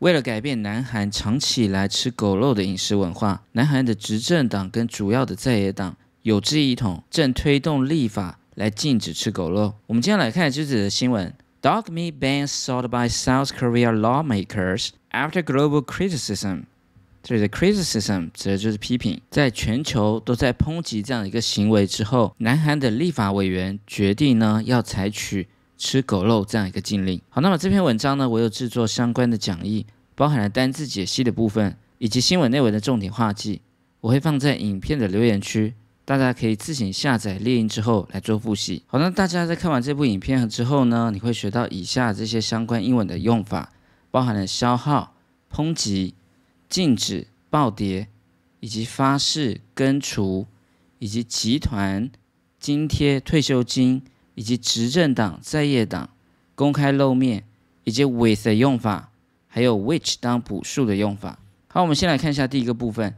为了改变南韩长期以来吃狗肉的饮食文化，南韩的执政党跟主要的在野党有志一同，正推动立法来禁止吃狗肉。我们今天来看这则的新闻：Dog meat ban sought by South Korea lawmakers after global criticism。这里的 criticism 指的就是批评，在全球都在抨击这样一个行为之后，南韩的立法委员决定呢要采取。吃狗肉这样一个禁令。好，那么这篇文章呢，我有制作相关的讲义，包含了单字解析的部分，以及新闻内文的重点话记，我会放在影片的留言区，大家可以自行下载列印之后来做复习。好，那大家在看完这部影片之后呢，你会学到以下这些相关英文的用法，包含了消耗、抨击、禁止、暴跌，以及发誓、根除，以及集团、津贴、退休金。以及执政党、在野党公开露面，以及 with 的用法，还有 which 当补数的用法。好，我们先来看一下第一个部分。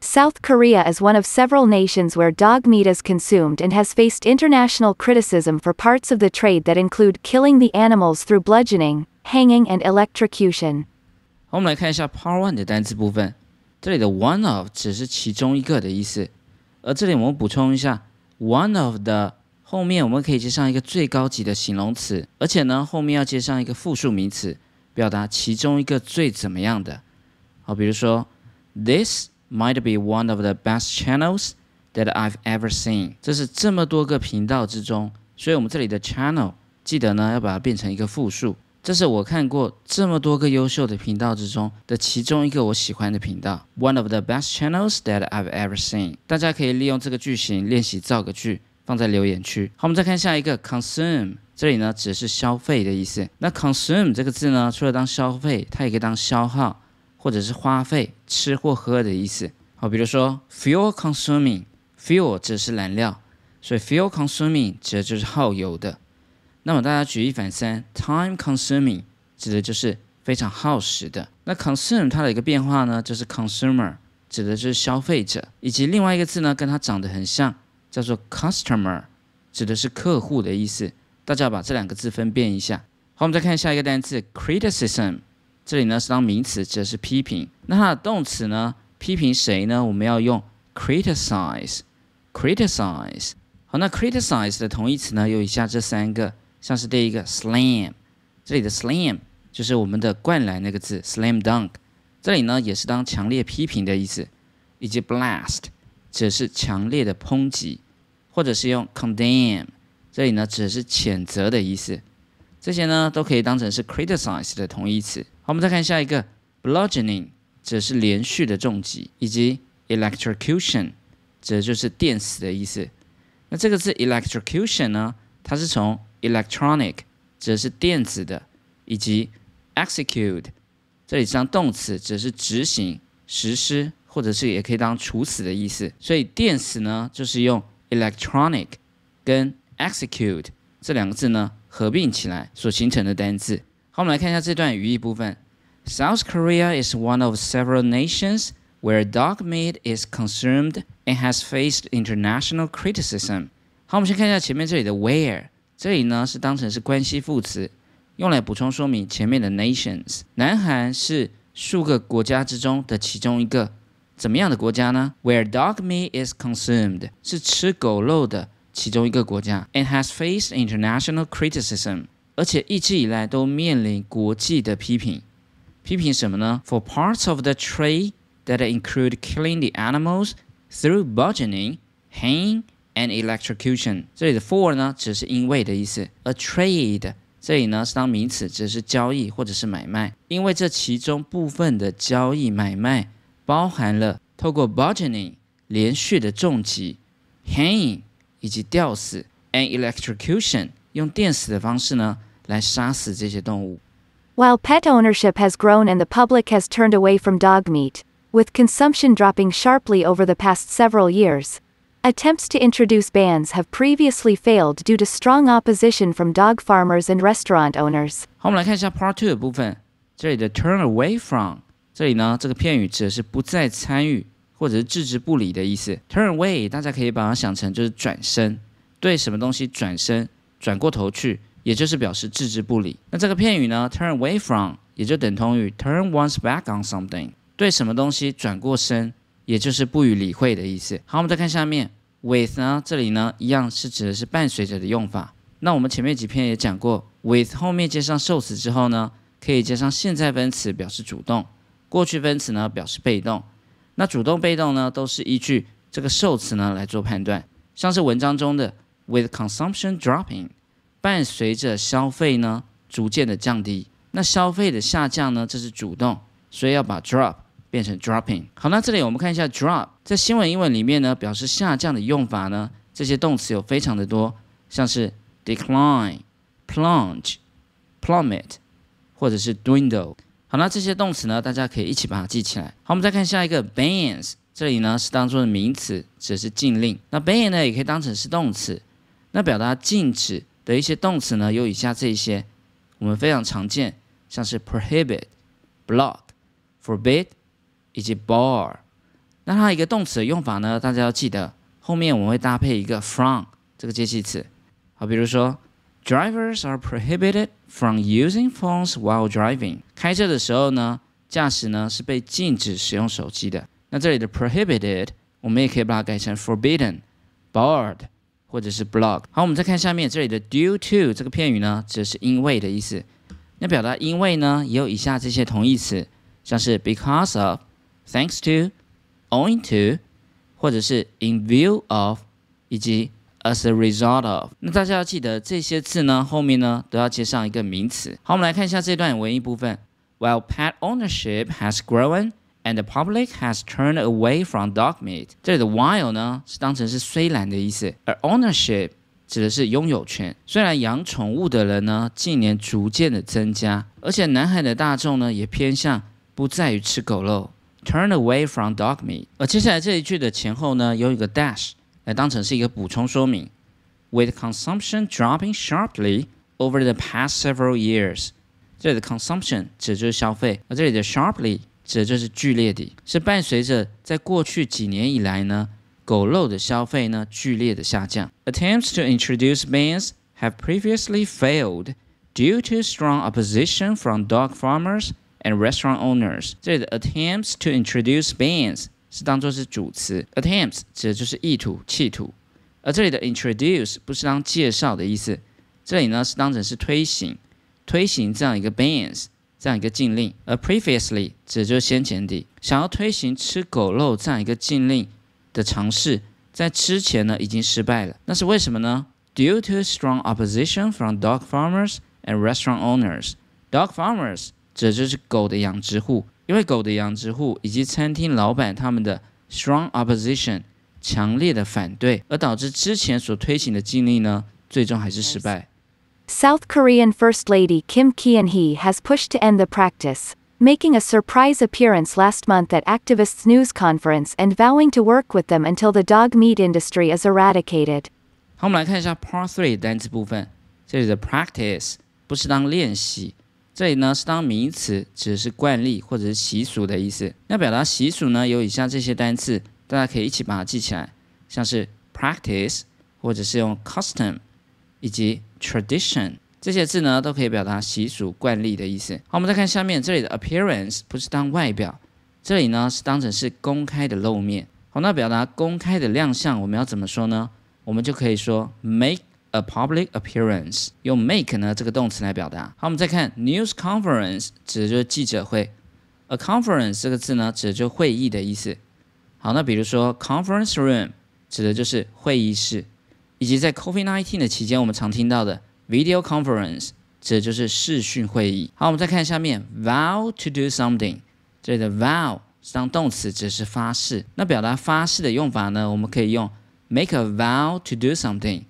South Korea is one of several nations where dog meat is consumed and has faced international criticism for parts of the trade that include killing the animals through bludgeoning, hanging, and electrocution. 好，我们来看一下 Part One 的单词部分。这里的 one of 只是其中一个的意思，而这里我们补充一下 one of 的。 后面我们可以接上一个最高级的形容词，而且呢，后面要接上一个复数名词，表达其中一个最怎么样的。好，比如说，This might be one of the best channels that I've ever seen。这是这么多个频道之中，所以我们这里的 channel 记得呢要把它变成一个复数。这是我看过这么多个优秀的频道之中的其中一个我喜欢的频道。One of the best channels that I've ever seen。大家可以利用这个句型练习造个句。放在留言区。好，我们再看下一个 consume，这里呢指的是消费的意思。那 consume 这个字呢，除了当消费，它也可以当消耗或者是花费、吃或喝的意思。好，比如说 fuel consuming，fuel 指的是燃料，所以 fuel consuming 指的就是耗油的。那么大家举一反三，time consuming 指的就是非常耗时的。那 consume 它的一个变化呢，就是 consumer 指的就是消费者，以及另外一个字呢，跟它长得很像。叫做 customer，指的是客户的意思。大家把这两个字分辨一下。好，我们再看下一个单词 criticism，这里呢是当名词，指的是批评。那它的动词呢，批评谁呢？我们要用 criticize，criticize。好，那 criticize 的同义词呢有以下这三个，像是第一个 slam，这里的 slam 就是我们的灌篮那个字 slam dunk，这里呢也是当强烈批评的意思，以及 blast。指的是强烈的抨击，或者是用 condemn，这里呢指的是谴责的意思。这些呢都可以当成是 criticize 的同义词。好，我们再看下一个 bludgeoning，指的是连续的重击，以及 electrocution，指的就是电死的意思。那这个字 electrocution 呢，它是从 electronic，指的是电子的，以及 execute，这里是当动词，指的是执行、实施。或者是也可以当处死的意思，所以电死呢就是用 electronic 跟 execute 这两个字呢合并起来所形成的单字。好，我们来看一下这段语义部分。South Korea is one of several nations where dog meat is consumed and has faced international criticism。好，我们先看一下前面这里的 where，这里呢是当成是关系副词，用来补充说明前面的 nations。南韩是数个国家之中的其中一个。怎么样的国家呢？Where dog meat is consumed 是吃狗肉的其中一个国家，and has faced international criticism，而且一直以来都面临国际的批评。批评什么呢？For parts of the trade that include killing the animals through bludgeoning, hanging, and electrocution。这里的 for 呢，只是因为的意思。A trade 这里呢是当名词，指的是交易或者是买卖。因为这其中部分的交易买卖。 包含了透过 bludgeoning 连续的重击，hanging 以及吊死，and electrocution 用电死的方式呢来杀死这些动物。While pet ownership has grown and the public has turned away from dog meat, with consumption dropping sharply over the past several years, attempts to introduce bans have previously failed due to strong opposition from dog farmers and restaurant owners. 好，我们来看一下 Part Two 的部分，这里的 turn away from。 这里呢，这个片语指的是不再参与或者是置之不理的意思。Turn away，大家可以把它想成就是转身，对什么东西转身，转过头去，也就是表示置之不理。那这个片语呢，turn away from 也就等同于 turn one's back on something，对什么东西转过身，也就是不予理会的意思。好，我们再看下面，with 呢，这里呢一样是指的是伴随着的用法。那我们前面几篇也讲过，with 后面接上受词之后呢，可以加上现在分词表示主动，过去分词呢表示被动。那主动、被动呢，都是依据这个受词呢来做判断。像是文章中的 with consumption dropping，伴随着消费呢逐渐的降低。那消费的下降呢，这是主动，所以要把 drop 变成 dropping。好，那这里我们看一下 drop 在新闻英文里面呢，表示下降的用法呢，这些动词有非常的多，像是 decline、plunge、plummet，或者是 dwindle。好，那这些动词呢，大家可以一起把它记起来。好，我们再看下一个 bans，这里呢是当做名词，指的是禁令。那 ban 呢也可以当成是动词。那表达禁止的一些动词呢，有以下这一些，我们非常常见，像是 prohibit、block、forbid 以及 bar。那它一个动词的用法呢，大家要记得，后面我们会搭配一个 from 这个介系词。好，比如说。Drivers are prohibited from using phones while driving。开车的时候呢，驾驶呢是被禁止使用手机的。那这里的 prohibited，我们也可以把它改成 forbidden、barred 或者是 blocked。好，我们再看下面这里的 due to 这个片语呢，指的是因为的意思。那表达因为呢，也有以下这些同义词，像是 because of、thanks to、owing to，或者是 in view of，以及 As a result of，那大家要记得这些字呢，后面呢都要接上一个名词。好，我们来看一下这段文艺部分。While pet ownership has grown and the public has turned away from dog meat，这里的 while 呢是当成是虽然的意思，而 ownership 指的是拥有权。虽然养宠物的人呢近年逐渐的增加，而且南海的大众呢也偏向不在于吃狗肉，turn away from dog meat。而接下来这一句的前后呢有一个 dash。来当成是一个补充说明。With consumption dropping sharply over the past several years， 这里的 consumption 指的就是消费，而这里的 sharply 指的就是剧烈的，是伴随着在过去几年以来呢，狗肉的消费呢剧烈的下降。Attempts to introduce bans have previously failed due to strong opposition from dog farmers and restaurant owners。这里的 attempts to introduce bans 是当做是主词，attempts 指的就是意图、企图，而这里的 introduce 不是当介绍的意思，这里呢是当成是推行、 推行这样一个 bans 这样一个禁令，而 previously 指就是先前的，想要推行吃狗肉这样一个禁令的尝试，在之前呢已经失败了，那是为什么呢？Due to strong opposition from dog farmers and restaurant owners，dog farmers 指就是狗的养殖户。因为狗的养殖户以及餐厅老板他们的 strong opposition 强烈的反对，而导致之前所推行的禁令呢，最终还是失败。South Korean First Lady Kim Kyon-hee has pushed to end the practice, making a surprise appearance last month at activists' news conference and vowing to work with them until the dog meat industry is eradicated. 好，我们来看一下 Part Three 单词部分。这里的 practice 不是当练习。这里呢是当名词，指的是惯例或者是习俗的意思。那表达习俗呢，有以下这些单词，大家可以一起把它记起来，像是 practice，或者是用 custom， 以及 tradition 这些字呢，都可以表达习俗、惯例的意思。好，我们再看下面这里的 appearance，不是当外表，这里呢是当成是公开的露面。好，那表达公开的亮相，我们要怎么说呢？我们就可以说 make。A public appearance 用 make 呢这个动词来表达。好，我们再看 news conference 指的就是记者会。A conference 这个字呢指的就是会议的意思。好，那比如说 conference room 指的就是会议室，以及在 COVID-19 的期间我们常听到的 video conference 指的就是视讯会议。好，我们再看下面 vow to do something 这里的 vow 是当动词，指的是发誓。那表达发誓的用法呢，我们可以用 make a vow to do something。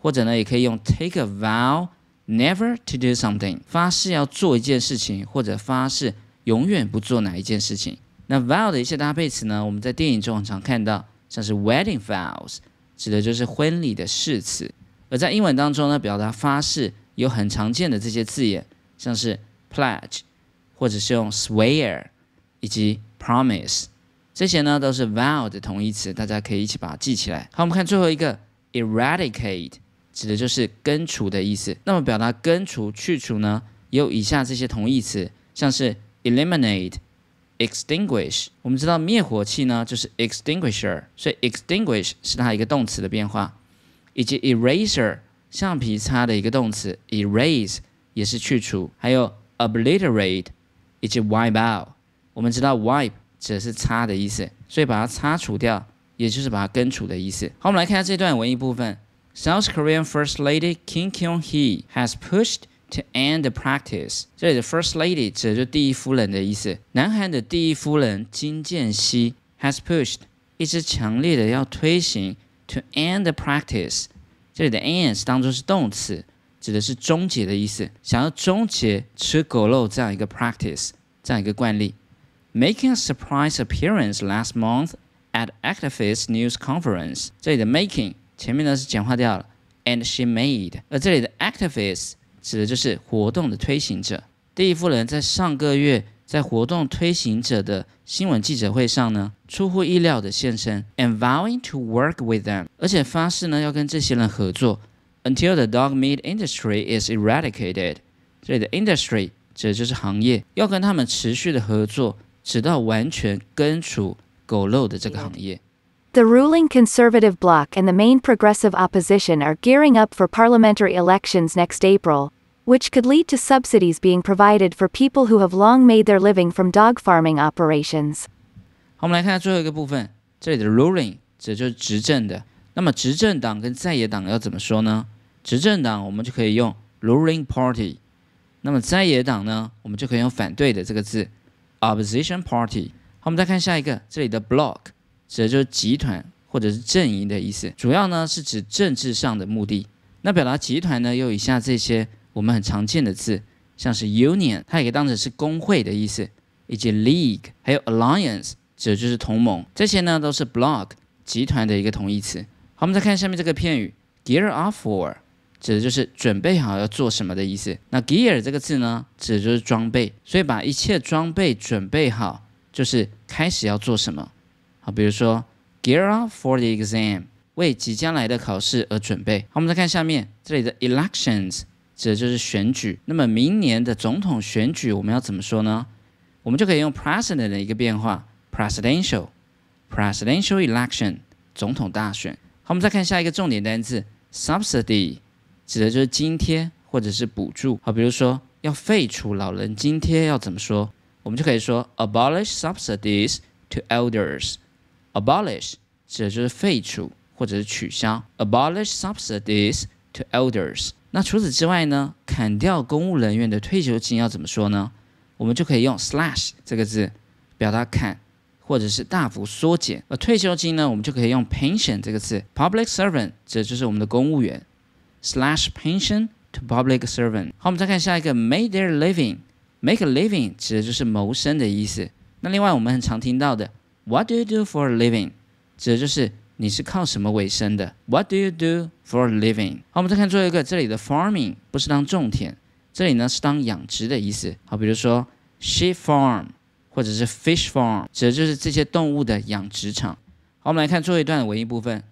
或者呢，也可以用 take a vow never to do something，发誓要做一件事情，或者发誓永远不做哪一件事情。那 vow 的一些搭配词呢，我们在电影中很常看到，像是 wedding vows，指的就是婚礼的誓词。而在英文当中呢，表达发誓有很常见的这些字眼，像是 pledge，或者是用 swear，以及 promise，这些呢都是 vow 的同义词，大家可以一起把它记起来。好，我们看最后一个 eradicate。指的就是根除的意思。那么表达根除、去除呢，也有以下这些同义词，像是 eliminate、extinguish。我们知道灭火器呢就是 extinguisher，所以 extinguish 是它一个动词的变化，以及 eraser 橡皮擦的一个动词 erase 也是去除，还有 obliterate 以及 wipe out。我们知道 wipe 指的是擦的意思，所以把它擦除掉，也就是把它根除的意思。好，我们来看下这段文艺部分。South Korean First Lady Kim Kyung Hee has pushed to end the practice。这里的 First Lady 指的就是第一夫人的意思。南韩的第一夫人金建熙 has pushed 一直强烈的要推行 to end the practice。这里的 end 是当做是动词，指的是终结的意思，想要终结吃狗肉这样一个 practice，这样一个惯例。Making a surprise appearance last month at activist news conference。这里的 making 前面呢是简化掉了，and she made，而这里的 activist 指的就是活动的推行者。第一夫人在上个月在活动推行者的新闻记者会上呢，出乎意料的现身，and vowing to work with them，而且发誓呢要跟这些人合作，until the dog meat industry is eradicated。这里的 industry 指的就是行业，要跟他们持续的合作，直到完全根除狗肉的这个行业。The ruling Conservative bloc and the main progressive opposition are gearing up for parliamentary elections next April, which could lead to subsidies being provided for people who have long made their living from dog farming operations. 好，我们来看最后一个部分，这里的 ruling 指就是执政的。那么执政党跟在野党要怎么说呢？执政党我们就可以用 ruling party，那么在野党呢，我们就可以用反对的这个字 opposition party。好，我们再看下一个，这里的 block 指的就是集团或者是阵营的意思，主要呢是指政治上的目的。那表达集团呢，有以下这些 我们很常见的字，像是 union，它也可以当成是工会的意思，以及 league，还有 alliance，指的就是同盟。这些呢都是 block 集团的一个同义词。好，我们再看下面这个片语 gear up for，指的就是准备好要做什么的意思。那 gear 这个字呢，指的就是装备，所以把一切装备准备好，就是开始要做什么。好，比如说 gear up for the exam，为即将来的考试而准备。好，我们再看下面这里的 elections，指的就是选举。那么明年的总统选举我们要怎么说呢？我们就可以用 president 的一个变化，presidential，presidential election，总统大选。好，我们再看下一个重点单词 subsidy，指的就是津贴或者是补助。好，比如说要废除老人津贴要怎么说？我们就可以说 abolish subsidies to elders。abolish 指的就是废除或者是取消，abolish subsidies to elders。那除此之外呢，砍掉公务人员的退休金要怎么说呢？我们就可以用 slash 这个字表达砍或者是大幅缩减。而退休金呢，我们就可以用 pension 这个字，public servant 指的就是我们的公务员，slash pension to public servant。好，我们再看下一个，make their living，make a living 指的就是谋生的意思。那另外我们很常听到的。What do you do for a living？指的就是你是靠什么为生的？What do you do for a living？好，我们再看最后一个，这里的 farming 不是当种田，这里呢是当养殖的意思。好，比如说 sheep farm 或者是 fish farm，指的就是这些动物的养殖场。好，我们来看最后一段的文艺部分。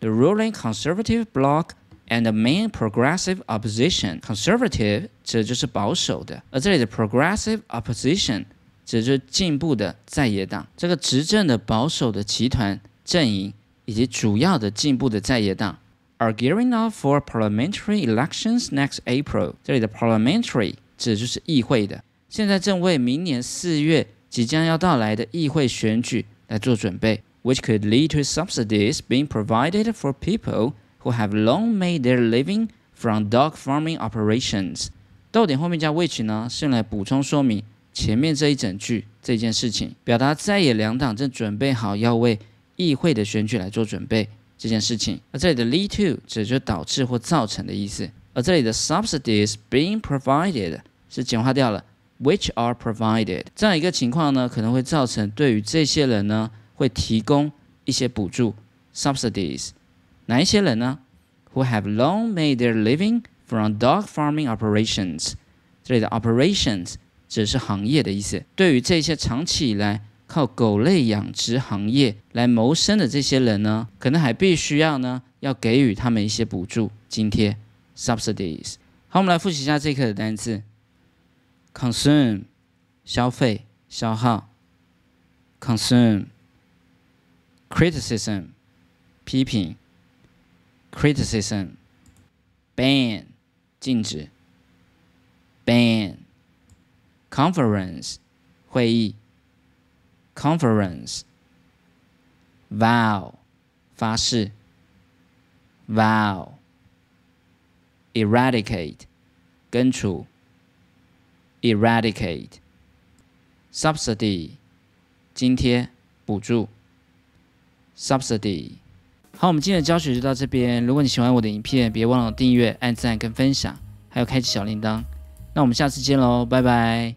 The ruling conservative bloc and the main progressive opposition. Conservative 指的就是保守的，而这里的 progressive opposition 指的就是进步的在野党，这个执政的保守的集团阵营以及主要的进步的在野党，are gearing up for parliamentary elections next April。这里的 parliamentary 指的就是议会的，现在正为明年四月即将要到来的议会选举来做准备，which could lead to subsidies being provided for people who have long made their living from dog farming operations。逗点后面加 which 呢，是用来补充说明。前面这一整句这件事情，表达在野两党正准备好要为议会的选举来做准备这件事情。而这里的 lead to 指就导致或造成的意思。而这里的 subsidies being provided 是简化掉了，which are provided 这样一个情况呢，可能会造成对于这些人呢会提供一些补助 subsidies。哪一些人呢？Who have long made their living from dog farming operations。这里的 operations。指是行业的意思。对于这些长期以来靠狗类养殖行业来谋生的这些人呢，可能还必须要呢要给予他们一些补助、津贴 （subsidies）。好，我们来复习一下这一课的单词。：consume，消费、消耗。；consume；criticism，批评。；criticism；ban，禁止。；ban；conference，会议；conference；vow，发誓；vow；eradicate，根除；eradicate；subsidy，津贴、补助；subsidy。好，我们今天的教学就到这边。如果你喜欢我的影片，别忘了订阅、按赞跟分享，还有开启小铃铛。那我们下次见喽，拜拜。